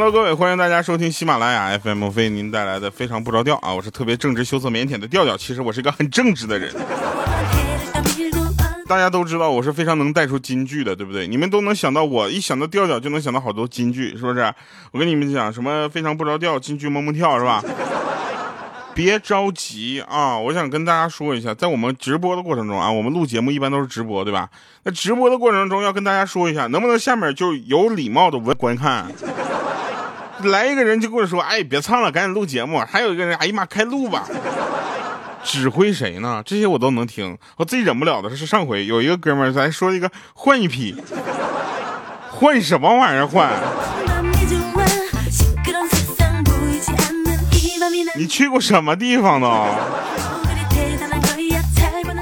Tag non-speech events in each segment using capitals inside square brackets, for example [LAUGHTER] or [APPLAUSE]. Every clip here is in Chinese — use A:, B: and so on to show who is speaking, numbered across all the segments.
A: ！Hello，各位，欢迎大家收听喜马拉雅 FM 为您带来的非常不着调啊！我是特别正直、羞涩、腼腆的调调，其实我是一个很正直的人。大家都知道我是非常能带出金句的，对不对？你们都能想到我，一想到调调就能想到好多金句，是不是？我跟你们讲，什么非常不着调，金句蹦蹦跳，是吧？[LAUGHS] 别着急啊！我想跟大家说一下，在我们直播的过程中啊，我们录节目一般都是直播，对吧？那直播的过程中要跟大家说一下，能不能下面就有礼貌的观观看？来一个人就跟我说，哎，别唱了，赶紧录节目。还有一个人，哎呀妈，开录吧。指挥谁呢？这些我都能听。我自己忍不了的是上回有一个哥们儿咱说一个换一批，换什么玩意儿换？你去过什么地方呢？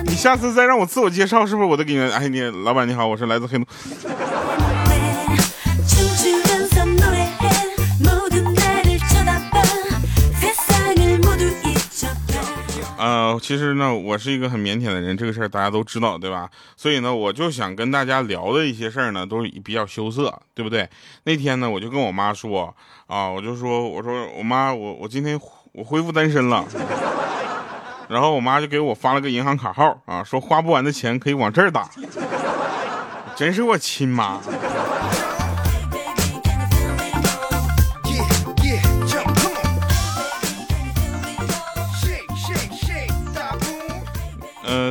A: 你下次再让我自我介绍，是不是我都给你？哎，你老板你好，我是来自黑龙。其实呢，我是一个很腼腆的人，这个事儿大家都知道，对吧？所以呢，我就想跟大家聊的一些事儿呢，都比较羞涩，对不对？那天呢，我就跟我妈说，啊，我就说，我说我妈，我我今天我恢复单身了，然后我妈就给我发了个银行卡号，啊，说花不完的钱可以往这儿打，真是我亲妈。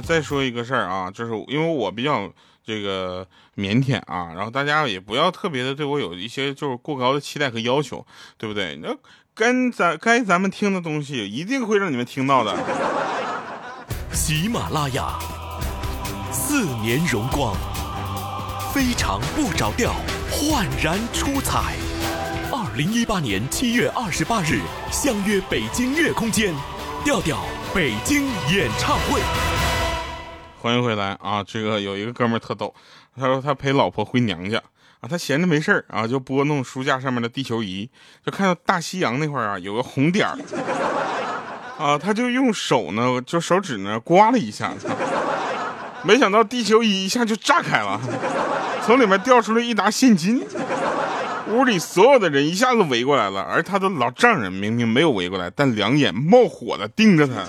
A: 再说一个事儿啊，就是因为我比较这个腼腆啊，然后大家也不要特别的对我有一些就是过高的期待和要求，对不对？那跟咱该咱们听的东西，一定会让你们听到的。[LAUGHS]
B: 喜马拉雅，四年荣光，非常不着调，焕然出彩。二零一八年七月二十八日，相约北京乐空间，调调北京演唱会。
A: 欢迎回来啊！这个有一个哥们儿特逗，他说他陪老婆回娘家啊，他闲着没事儿啊，就拨弄书架上面的地球仪，就看到大西洋那块儿啊有个红点儿啊，他就用手呢，就手指呢刮了一下，没想到地球仪一下就炸开了，从里面掉出来一沓现金，屋里所有的人一下子围过来了，而他的老丈人明明没有围过来，但两眼冒火的盯着他。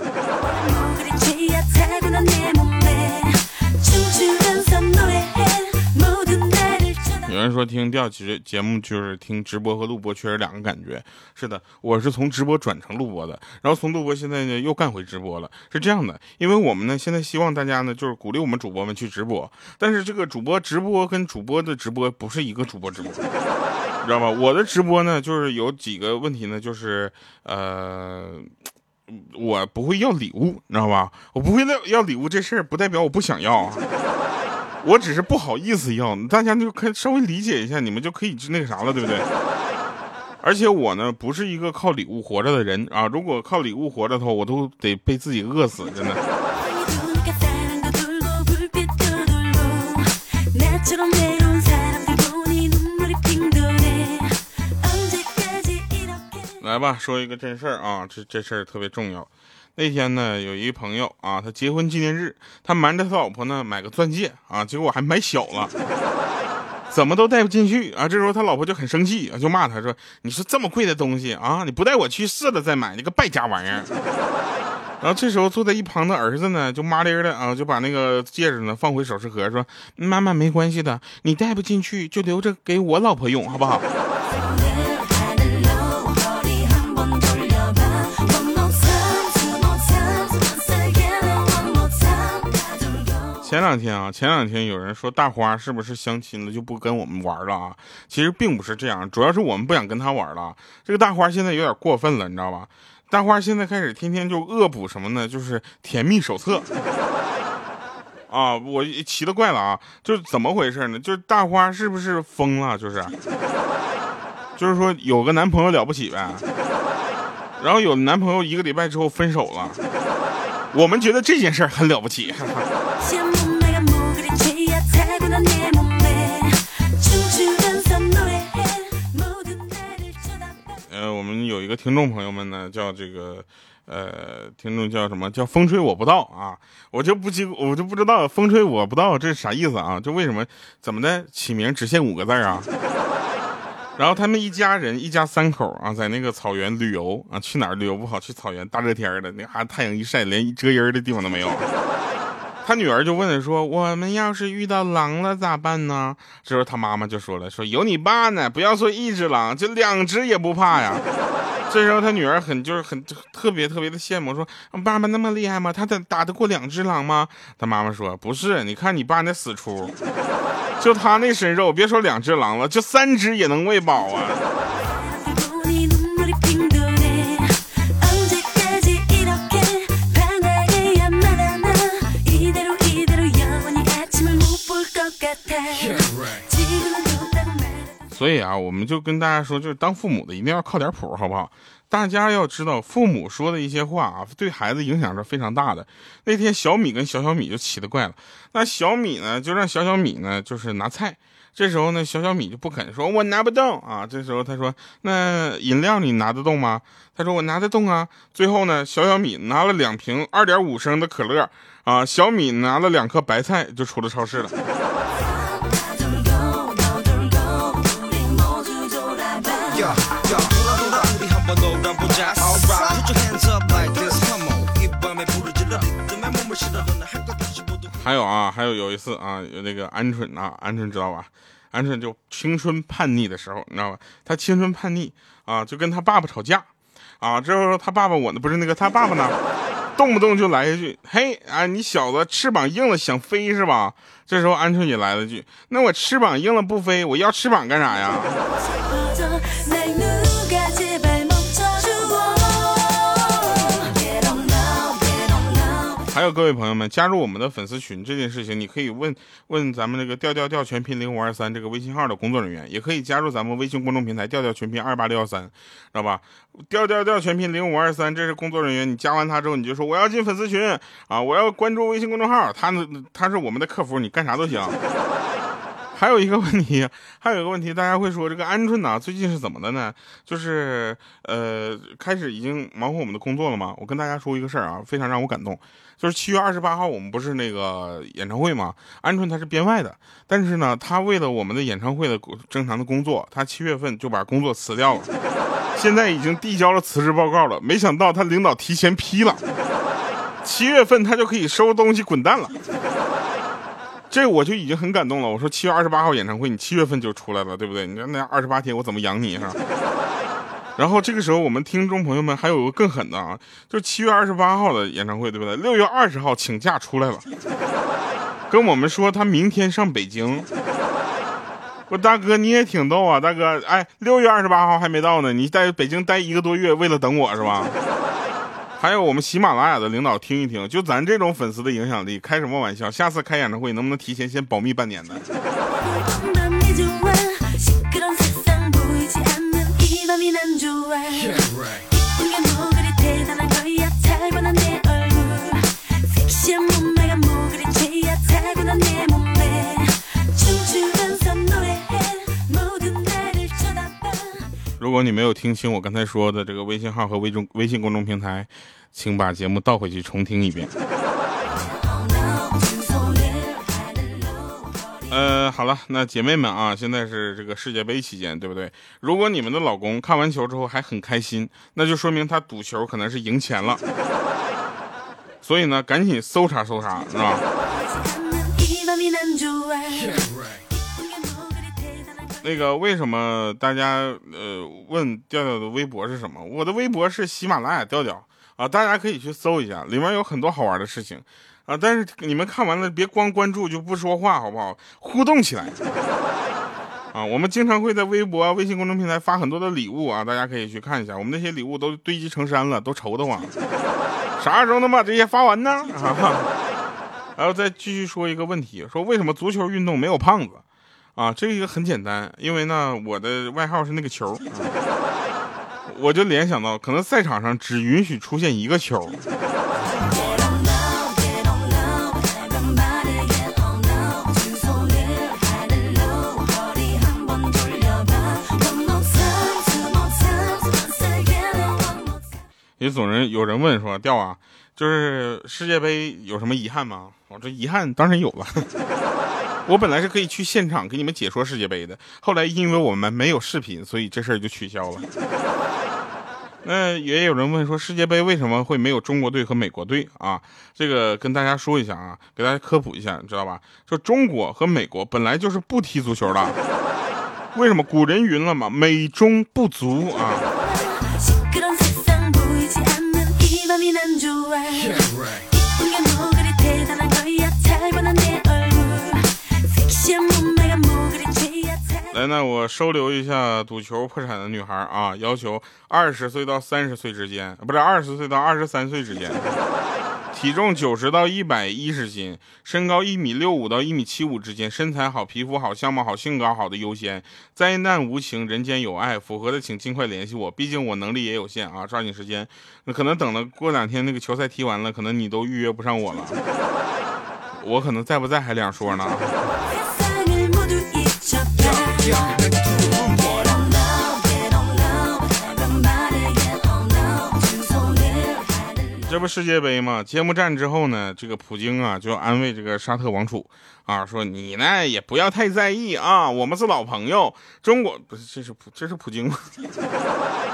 A: 说听调其实节目就是听直播和录播确实两个感觉。是的，我是从直播转成录播的，然后从录播现在呢又干回直播了。是这样的，因为我们呢现在希望大家呢就是鼓励我们主播们去直播，但是这个主播直播跟主播的直播不是一个主播直播，你知道吧？我的直播呢就是有几个问题呢，就是呃，我不会要礼物，你知道吧？我不会要要礼物这事儿不代表我不想要。我只是不好意思要，大家就可以稍微理解一下，你们就可以那个啥了，对不对？而且我呢，不是一个靠礼物活着的人啊！如果靠礼物活着的话，我都得被自己饿死，真的。来吧，说一个真事儿啊，这这事儿特别重要。那天呢，有一朋友啊，他结婚纪念日，他瞒着他老婆呢买个钻戒啊，结果还买小了，怎么都戴不进去啊。这时候他老婆就很生气啊，就骂他说：“你说这么贵的东西啊，你不带我去试了再买，你个败家玩意儿。”然后这时候坐在一旁的儿子呢，就麻利的啊，就把那个戒指呢放回首饰盒，说：“妈妈没关系的，你戴不进去就留着给我老婆用，好不好？”前两天啊，前两天有人说大花是不是相亲了就不跟我们玩了啊？其实并不是这样，主要是我们不想跟他玩了。这个大花现在有点过分了，你知道吧？大花现在开始天天就恶补什么呢？就是甜蜜手册啊！我奇了怪了啊！就是怎么回事呢？就是大花是不是疯了？就是，就是说有个男朋友了不起呗，然后有男朋友一个礼拜之后分手了，我们觉得这件事很了不起。[LAUGHS] 有一个听众朋友们呢，叫这个呃，听众叫什么叫风吹我不到啊？我就不记我就不知道风吹我不到这是啥意思啊？就为什么怎么的起名只限五个字啊？然后他们一家人一家三口啊，在那个草原旅游啊，去哪儿旅游不好？去草原，大热天的，那哈太阳一晒，连遮阴的地方都没有。他女儿就问他说：“我们要是遇到狼了咋办呢？”这时候他妈妈就说了：“说有你爸呢，不要说一只狼，就两只也不怕呀。” [LAUGHS] 这时候他女儿很就是很特别特别的羡慕，说：“爸爸那么厉害吗？他打打得过两只狼吗？”他妈妈说：“不是，你看你爸那死出，就他那身肉，别说两只狼了，就三只也能喂饱啊。”所以啊，我们就跟大家说，就是当父母的一定要靠点谱，好不好？大家要知道，父母说的一些话啊，对孩子影响是非常大的。那天小米跟小小米就奇了怪了，那小米呢就让小小米呢就是拿菜，这时候呢小小米就不肯说，我拿不动啊。这时候他说，那饮料你拿得动吗？他说我拿得动啊。最后呢，小小米拿了两瓶二点五升的可乐啊，小米拿了两颗白菜就出了超市了。还有啊，还有有一次啊，有那个鹌鹑啊，鹌鹑知道吧？鹌鹑就青春叛逆的时候，你知道吧？他青春叛逆啊，就跟他爸爸吵架啊。之后他爸爸我呢，不是那个他爸爸呢，动不动就来一句：“嘿啊，你小子翅膀硬了想飞是吧？”这时候鹌鹑也来了句：“那我翅膀硬了不飞，我要翅膀干啥呀？”还有各位朋友们，加入我们的粉丝群这件事情，你可以问问咱们那个调调调全拼零五二三这个微信号的工作人员，也可以加入咱们微信公众平台调调全拼二八六幺三，知道吧？调调调全拼零五二三，这是工作人员。你加完他之后，你就说我要进粉丝群啊，我要关注微信公众号，他呢他是我们的客服，你干啥都行。还有一个问题，还有一个问题，大家会说这个鹌鹑呢，最近是怎么的呢？就是呃，开始已经忙活我们的工作了吗？我跟大家说一个事儿啊，非常让我感动，就是七月二十八号我们不是那个演唱会吗？鹌鹑他是编外的，但是呢，他为了我们的演唱会的正常的工作，他七月份就把工作辞掉了，现在已经递交了辞职报告了。没想到他领导提前批了，七月份他就可以收东西滚蛋了。这我就已经很感动了。我说七月二十八号演唱会，你七月份就出来了，对不对？你看那二十八天，我怎么养你哈？[LAUGHS] 然后这个时候，我们听众朋友们还有个更狠的啊，就七月二十八号的演唱会，对不对？六月二十号请假出来了，跟我们说他明天上北京。我大哥你也挺逗啊，大哥，哎，六月二十八号还没到呢，你在北京待一个多月，为了等我是吧？还有我们喜马拉雅的领导听一听，就咱这种粉丝的影响力，开什么玩笑？下次开演唱会能不能提前先保密半年呢？[LAUGHS] 如果你没有听清我刚才说的这个微信号和微中微信公众平台，请把节目倒回去重听一遍。呃，好了，那姐妹们啊，现在是这个世界杯期间，对不对？如果你们的老公看完球之后还很开心，那就说明他赌球可能是赢钱了。所以呢，赶紧搜查搜查，是吧？那个为什么大家呃问调调的微博是什么？我的微博是喜马拉雅调调啊，大家可以去搜一下，里面有很多好玩的事情啊。但是你们看完了别光关注就不说话，好不好？互动起来啊！我们经常会在微博、微信公众平台发很多的礼物啊，大家可以去看一下。我们那些礼物都堆积成山了，都愁得慌。啥时候能把这些发完呢？[LAUGHS] 啊然后再继续说一个问题，说为什么足球运动没有胖子？啊，这个很简单，因为呢，我的外号是那个球，我就联想到，可能赛场上只允许出现一个球。也也总人有人问说，调啊，就是世界杯有什么遗憾吗？我这遗憾当然有了。我本来是可以去现场给你们解说世界杯的，后来因为我们没有视频，所以这事儿就取消了。那也有人问说，世界杯为什么会没有中国队和美国队啊？这个跟大家说一下啊，给大家科普一下，你知道吧？说中国和美国本来就是不踢足球的，为什么？古人云了嘛，美中不足啊。来，那我收留一下赌球破产的女孩啊，要求二十岁到三十岁之间，不是二十岁到二十三岁之间，体重九十到一百一十斤，身高一米六五到一米七五之间，身材好、皮肤好、相貌好、性格好的优先。灾难无情，人间有爱，符合的请尽快联系我，毕竟我能力也有限啊，抓紧时间。那可能等了过两天那个球赛踢完了，可能你都预约不上我了，[LAUGHS] 我可能在不在还两说呢。这不世界杯吗？揭幕战之后呢，这个普京啊就安慰这个沙特王储啊，说你呢也不要太在意啊，我们是老朋友。中国不是这是普这是普京吗？[LAUGHS]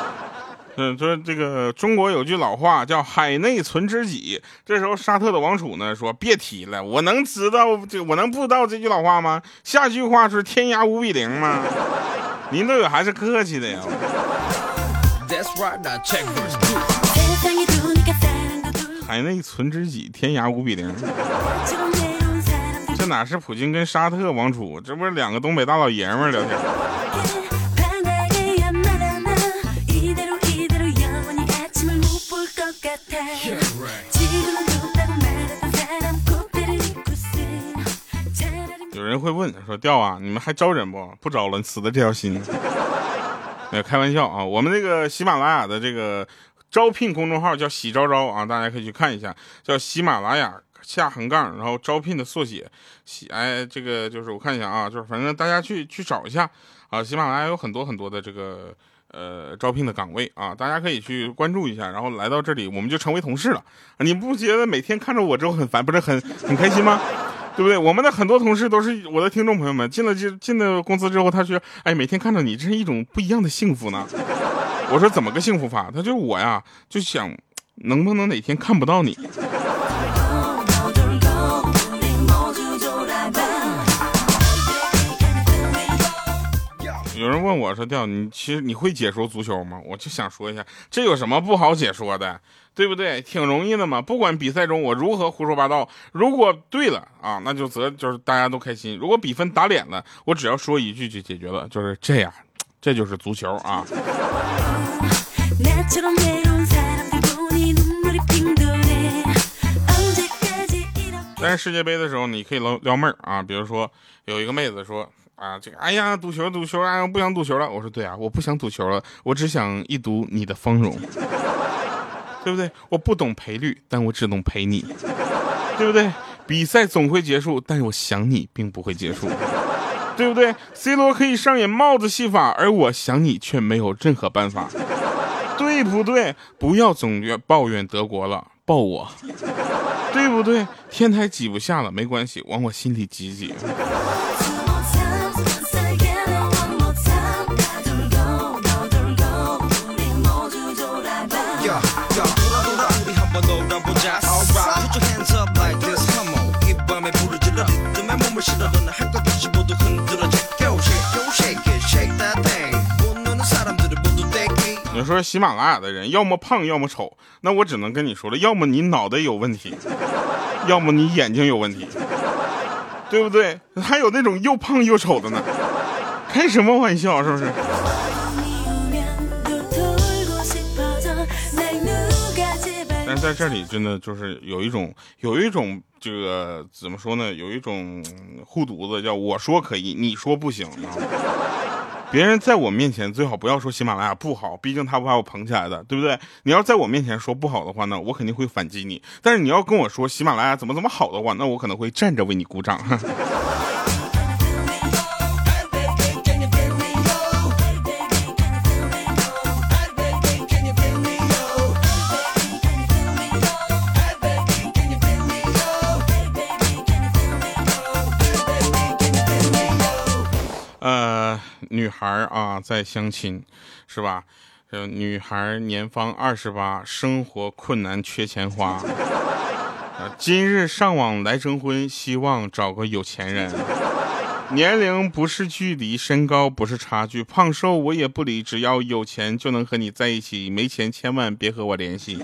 A: 嗯，说这个中国有句老话叫海内存知己。这时候沙特的王储呢说别提了，我能知道这我能不知道这句老话吗？下句话是天涯无比零吗？[LAUGHS] 您对我还是客气的呀。海内存知己，天涯无比零。这哪是普京跟沙特王储，这不是两个东北大老爷们聊天。说：“调啊，你们还招人不？不招了，你死的这条心。[LAUGHS] ”开玩笑啊，我们这个喜马拉雅的这个。招聘公众号叫喜招招啊，大家可以去看一下，叫喜马拉雅下横杠，然后招聘的缩写，喜哎，这个就是我看一下啊，就是反正大家去去找一下啊，喜马拉雅有很多很多的这个呃招聘的岗位啊，大家可以去关注一下，然后来到这里我们就成为同事了，你不觉得每天看着我之后很烦，不是很很开心吗？对不对？我们的很多同事都是我的听众朋友们，进了进进了公司之后，他说，哎，每天看到你，这是一种不一样的幸福呢。我说怎么个幸福法？他就我呀，就想能不能哪天看不到你。有人问我说：“调你其实你会解说足球吗？”我就想说一下，这有什么不好解说的，对不对？挺容易的嘛。不管比赛中我如何胡说八道，如果对了啊，那就则就是大家都开心；如果比分打脸了，我只要说一句就解决了，就是这样。这就是足球啊！但是世界杯的时候，你可以撩撩妹儿啊。比如说，有一个妹子说啊，这个哎呀，赌球赌球哎，我不想赌球了。我说对啊，我不想赌球了，我只想一睹你的芳容，对不对？我不懂赔率，但我只懂陪你，对不对？比赛总会结束，但是我想你并不会结束。对不对？C 罗可以上演帽子戏法，而我想你却没有任何办法，对不对？不要总怨抱怨德国了，抱我，对不对？天台挤不下了，没关系，往我心里挤挤。你说喜马拉雅的人要么胖要么丑，那我只能跟你说了，要么你脑袋有问题，要么你眼睛有问题，对不对？还有那种又胖又丑的呢，开什么玩笑，是不是？在这里真的就是有一种有一种这个怎么说呢？有一种护犊子，叫我说可以，你说不行。别人在我面前最好不要说喜马拉雅不好，毕竟他不把我捧起来的，对不对？你要在我面前说不好的话呢，我肯定会反击你。但是你要跟我说喜马拉雅怎么怎么好的话，那我可能会站着为你鼓掌。[LAUGHS]
C: 女孩啊在相亲，是吧？这女孩年方二十八，生活困难缺钱花。今日上网来征婚，希望找个有钱人。年龄不是距离，身高不是差距，胖瘦我也不理，只要有钱就能和你在一起，没钱千万别和我联系。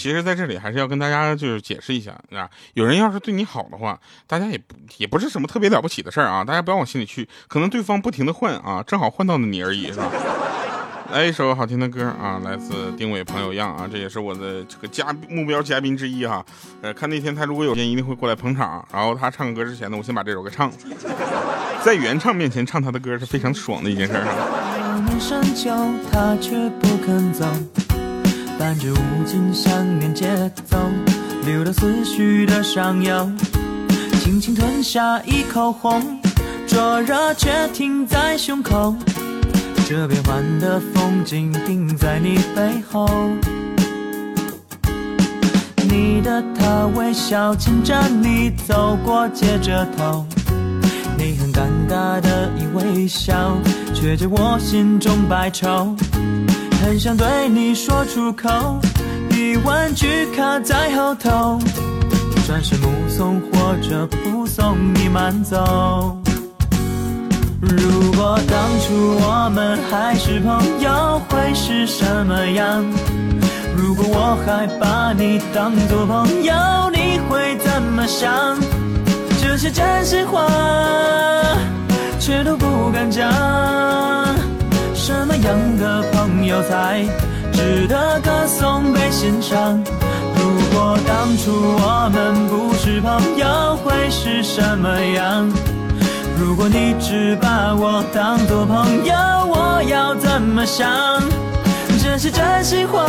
C: 其实在这里还是要跟大家就是解释一下啊，有人要是对你好的话，大家也不也不是什么特别了不起的事儿啊，大家不要往心里去，可能对方不停的换啊，正好换到了你而已，是吧？[LAUGHS] 来一首好听的歌啊，来自丁伟朋友样啊，这也是我的这个嘉目标嘉宾之一哈。呃，看那天他如果有时间，一定会过来捧场。然后他唱歌之前呢，我先把这首歌唱。在原唱面前唱他的歌是非常爽的一件事。他却不肯走，伴着无尽想念节奏，流到思绪的上游，轻轻吞下一口红，灼热却停在胸口。这变幻的风景定在你背后，你的他微笑牵着你走过街着头，你很尴尬的一微笑，却解我心中百愁，很想对你说出口，一万句卡在后头，转身目送或者不送你慢走。如果当初我们还是朋友，会是什么样？如果我还把你当作朋友，你会怎么想？这些真心话，却都不敢讲。什么样的朋友才值得歌颂被欣赏？如果当初我们不是朋友，会是什么样？如果你只把我当作朋友，我要怎么想？这是真心话，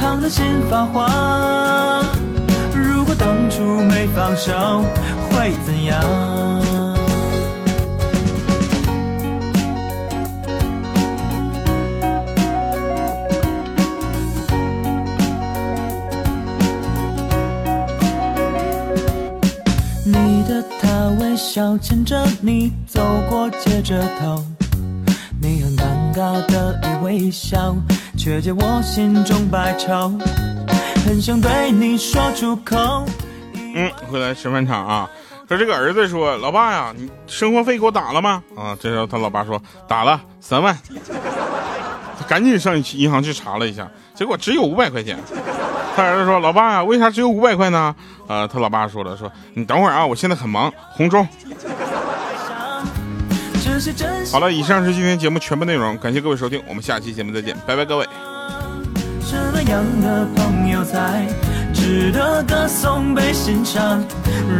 C: 烫的心发慌。如果当初没放手，会怎样？笑牵着你走过街着头，你很尴尬的一微笑，却解我心中百愁，很想对你说出口。嗯，回来吃饭场啊，说这个儿子说，老爸呀，你生活费给我打了吗？啊，这时候他老爸说打了三万，他赶紧上银行去查了一下，结果只有五百块钱。他儿子说：“老爸呀，为啥只有五百块呢？”呃，他老爸说了：“说你等会儿啊，我现在很忙。”红中。好了，以上是今天节目全部内容，感谢各位收听，我们下期节目再见，拜拜，各位。什么样的朋友才值得歌颂被欣赏？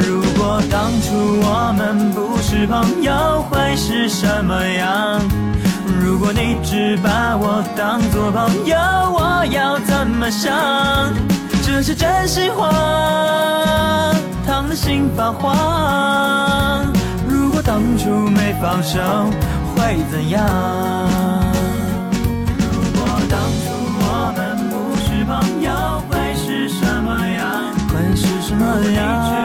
C: 如果当初我们不是朋友，会是什么样？如果你只把我当作朋友，我要怎么想？这是真心话，烫的心发慌。如果当初没放手，会怎样？如果当初我们不是朋友，会是什么样？会是什么样？手会怎样？